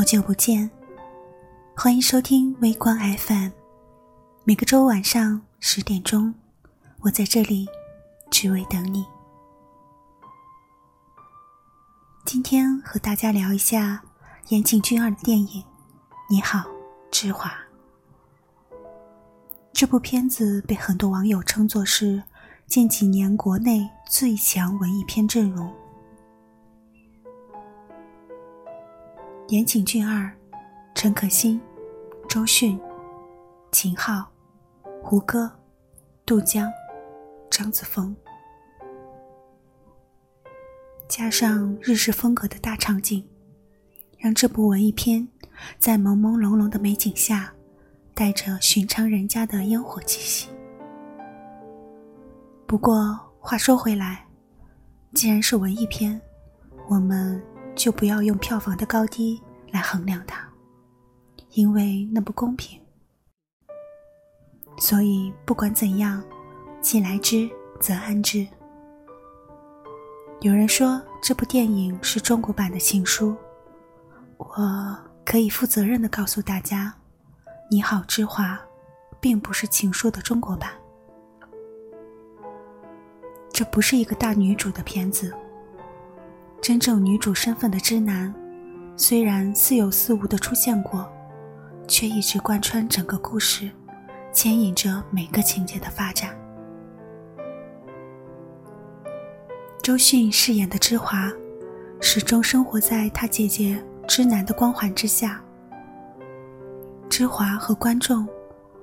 好久不见，欢迎收听微光 FM。每个周晚上十点钟，我在这里只为等你。今天和大家聊一下岩井俊二的电影《你好，之华》。这部片子被很多网友称作是近几年国内最强文艺片阵容。岩井俊二、陈可辛、周迅、秦昊、胡歌、杜江、张子枫，加上日式风格的大场景，让这部文艺片在朦朦胧胧的美景下，带着寻常人家的烟火气息。不过话说回来，既然是文艺片，我们。就不要用票房的高低来衡量它，因为那不公平。所以不管怎样，既来之则安之。有人说这部电影是中国版的《情书》，我可以负责任的告诉大家，《你好，之华》并不是《情书》的中国版。这不是一个大女主的片子。真正女主身份的知男，虽然似有似无的出现过，却一直贯穿整个故事，牵引着每个情节的发展。周迅饰演的芝华，始终生活在她姐姐知男的光环之下。芝华和观众，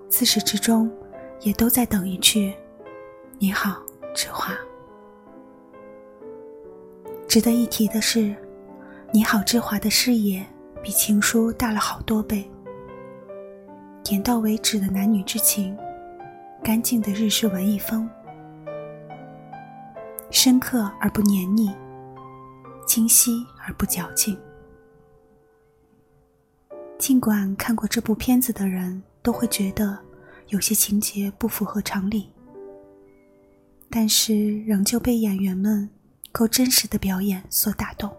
自始至终，也都在等一句：“你好，芝华。”值得一提的是，《你好，之华》的视野比《情书》大了好多倍。点到为止的男女之情，干净的日式文艺风，深刻而不黏腻，清晰而不矫情。尽管看过这部片子的人都会觉得有些情节不符合常理，但是仍旧被演员们。够真实的表演所打动。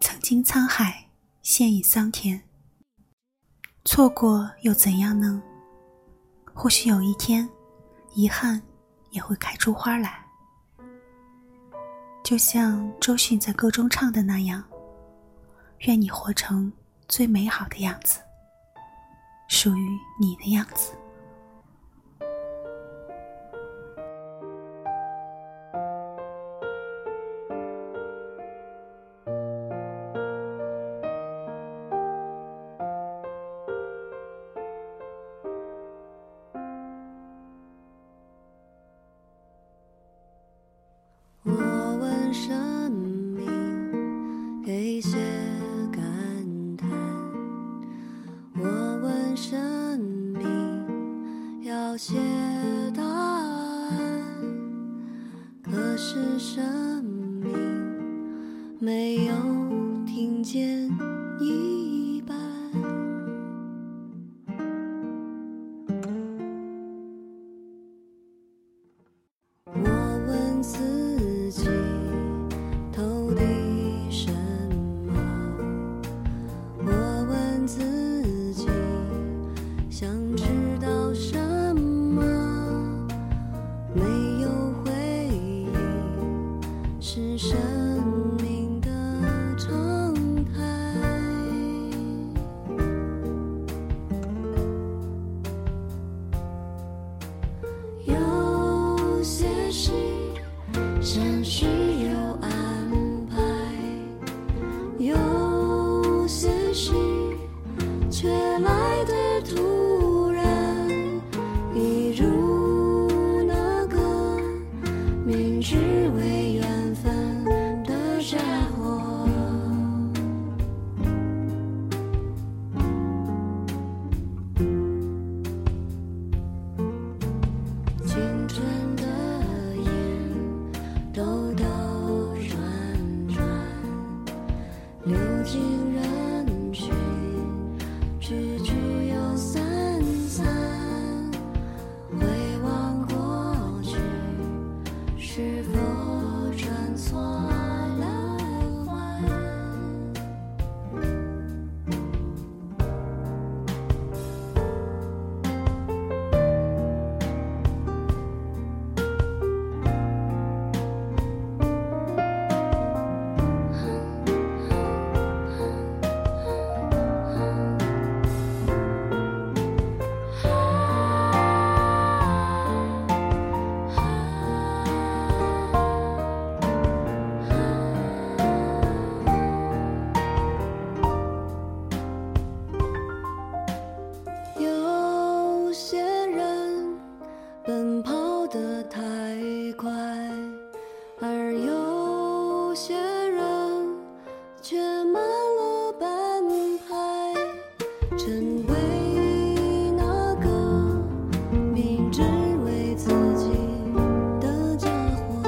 曾经沧海，现已桑田。错过又怎样呢？或许有一天，遗憾也会开出花来。就像周迅在歌中唱的那样：“愿你活成最美好的样子，属于你的样子。”那些太快而有些人却慢了半拍成为那个明知为自己的家伙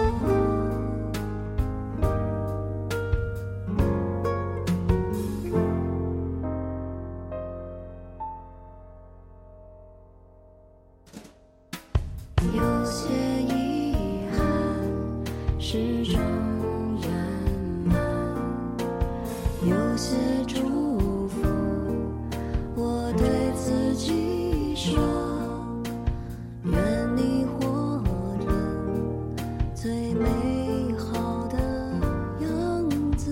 有些始终圆满有些祝福我对自己说愿你活成最美好的样子。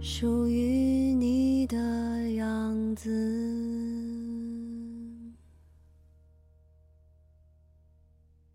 属于